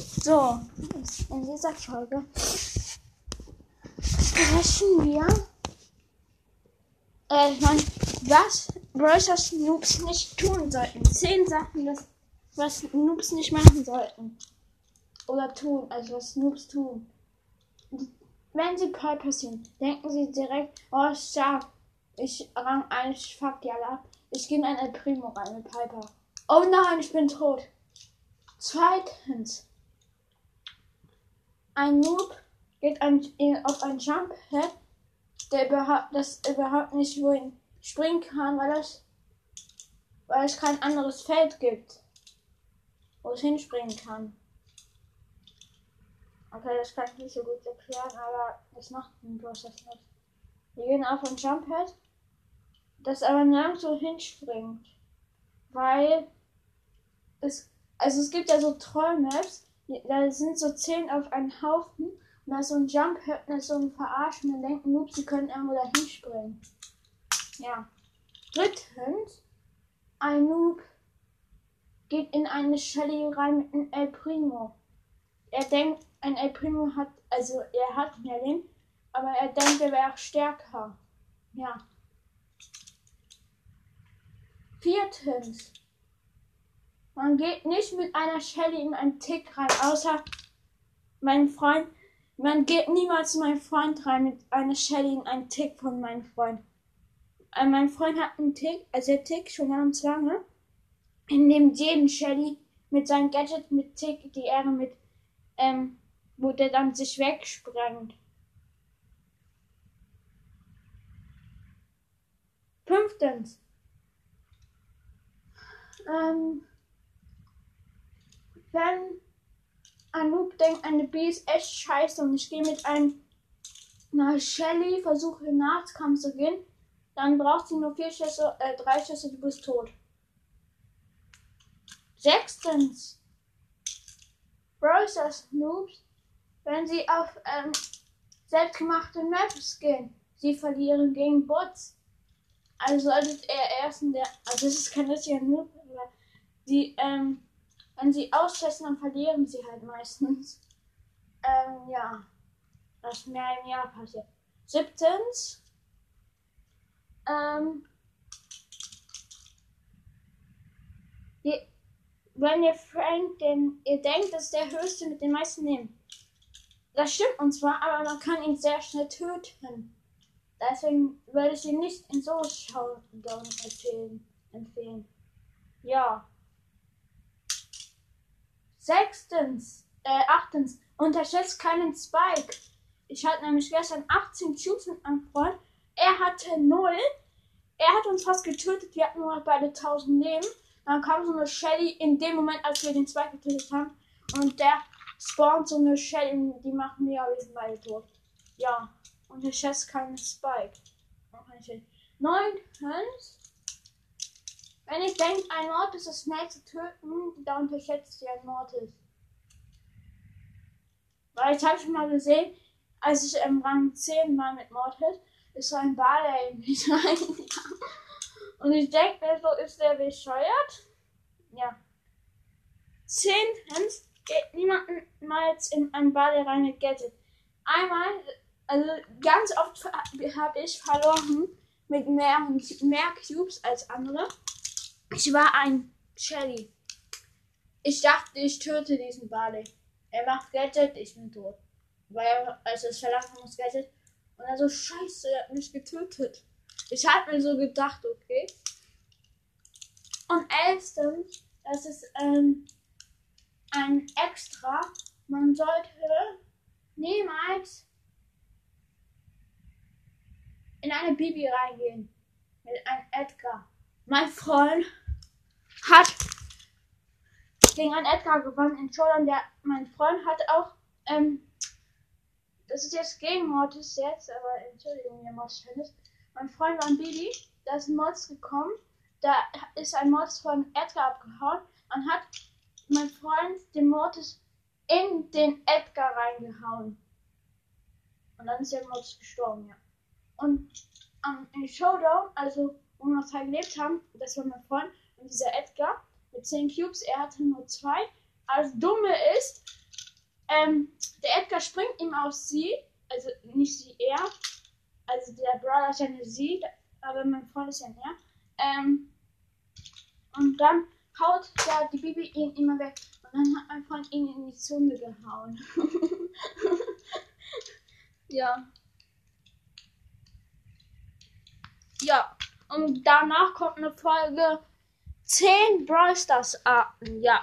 So, in dieser Folge sprechen wir. Äh, ich meine, was Brawlers Noobs nicht tun sollten. Zehn Sachen, das, was Noobs nicht machen sollten. Oder tun, also was Noobs tun. Wenn sie Piper sehen, denken sie direkt, oh stark, ich rang ein, ich fuck die alle ab. Ich gehe in ein El Primo rein mit Piper. Oh nein, ich bin tot. Zweitens, ein Noob geht ein, auf ein Jump Head, der überhaupt, das überhaupt nicht wohin springen kann, weil es, weil es kein anderes Feld gibt, wo es hinspringen kann. Okay, das kann ich nicht so gut erklären, aber das macht ein Prozess nicht. Wir gehen auf ein Jump Head, das aber nirgendwo hinspringt, weil es, also es gibt ja so Trollmaps, da sind so zehn auf einen Haufen und da ist so ein Jump da ist so ein Verarschen und denken, Noobs, sie können irgendwo da hinspringen. Ja. Drittens, ein Noob geht in eine Shelly rein mit einem El Primo. Er denkt, ein El Primo hat, also er hat mehr Leben, aber er denkt, er wäre stärker. Ja. Viertens, man geht nicht mit einer Shelly in einen Tick rein, außer mein Freund. Man geht niemals zu meinem Freund rein mit einer Shelly in einen Tick von meinem Freund. Äh, mein Freund hat einen Tick, also der Tick schon ganz lange. In dem jeden Shelly mit seinem Gadget mit Tick die Ehre mit, ähm, wo der dann sich wegsprengt. Fünftens. Ähm, wenn ein Noob denkt, eine B ist echt scheiße und ich gehe mit einem einer Shelly, versuche im Nahkampf zu gehen, dann braucht sie nur vier Schüsse, äh, drei Schüsse, du bist tot. Sechstens. Browsers Noobs, wenn sie auf ähm, selbstgemachte Maps gehen, sie verlieren gegen Bots. Also solltet ihr erst in der, also das ist kein richtiger Noob, aber die, ähm, wenn sie austesten, dann verlieren sie halt meistens. Ähm, ja. Das mehr im Jahr passiert. Siebtens. Ähm, die, wenn ihr Frank den, ihr denkt, das ist der höchste mit den meisten nehmen. Das stimmt und zwar, aber man kann ihn sehr schnell töten. Deswegen würde ich ihn nicht in so Showdown empfehlen. empfehlen. Ja. Sechstens, äh, achtens, unterschätzt keinen Spike. Ich hatte nämlich gestern 18 Cubes mit Freund. Er hatte 0. Er hat uns fast getötet. Wir hatten nur noch beide 1000 Leben. Dann kam so eine Shelly in dem Moment, als wir den Spike getötet haben. Und der spawnt so eine Shelly, die machen wir, aber sind beide tot. Ja, unterschätzt keinen Spike. Neuntens, wenn ich denke, ein Mord ist das schnell zu töten, da unterschätzt ihr ein Mortis. Weil ich habe schon mal gesehen, als ich im Rang 10 mal mit Mortis, ist so ein Barley mit rein. Und ich denke mir so, ist der bescheuert? Ja. Zehntens geht niemals in ein Barley rein mit Gadget. Einmal, also ganz oft habe ich verloren mit mehr, mehr Cubes als andere. Ich war ein Shelly. Ich dachte, ich töte diesen Barley. Er macht Gadget, ich bin tot. Weil er, also das Verlassen Gadget. Und er so, scheiße, er hat mich getötet. Ich habe mir so gedacht, okay. Und elfstens, das ist ähm, ein Extra. Man sollte niemals in eine Bibi reingehen. Mit einem Edgar. Mein Freund hat gegen einen Edgar gewonnen in Showdown. Der, mein Freund hat auch, ähm, das ist jetzt gegen Mortis jetzt, aber Entschuldigung, ihr Mortis Tennis. Mein Freund war ein Baby, da ist ein Mods gekommen, da ist ein Mods von Edgar abgehauen und hat mein Freund den Mortis in den Edgar reingehauen. Und dann ist der Mortis gestorben, ja. Und ähm, im Showdown, also wo wir noch zwei gelebt haben, das war mein Freund und dieser Edgar mit 10 Cubes, er hatte nur zwei. Als Dumme ist, ähm, der Edgar springt ihm auf sie, also nicht sie, er. Also der Brother ist ja eine sie, aber mein Freund ist ja ein er. Ähm, und dann haut ja die Bibi ihn immer weg. Und dann hat mein Freund ihn in die Zunge gehauen. ja. Ja. Und danach kommt eine Folge 10 Brawl Stars Arten. Ja.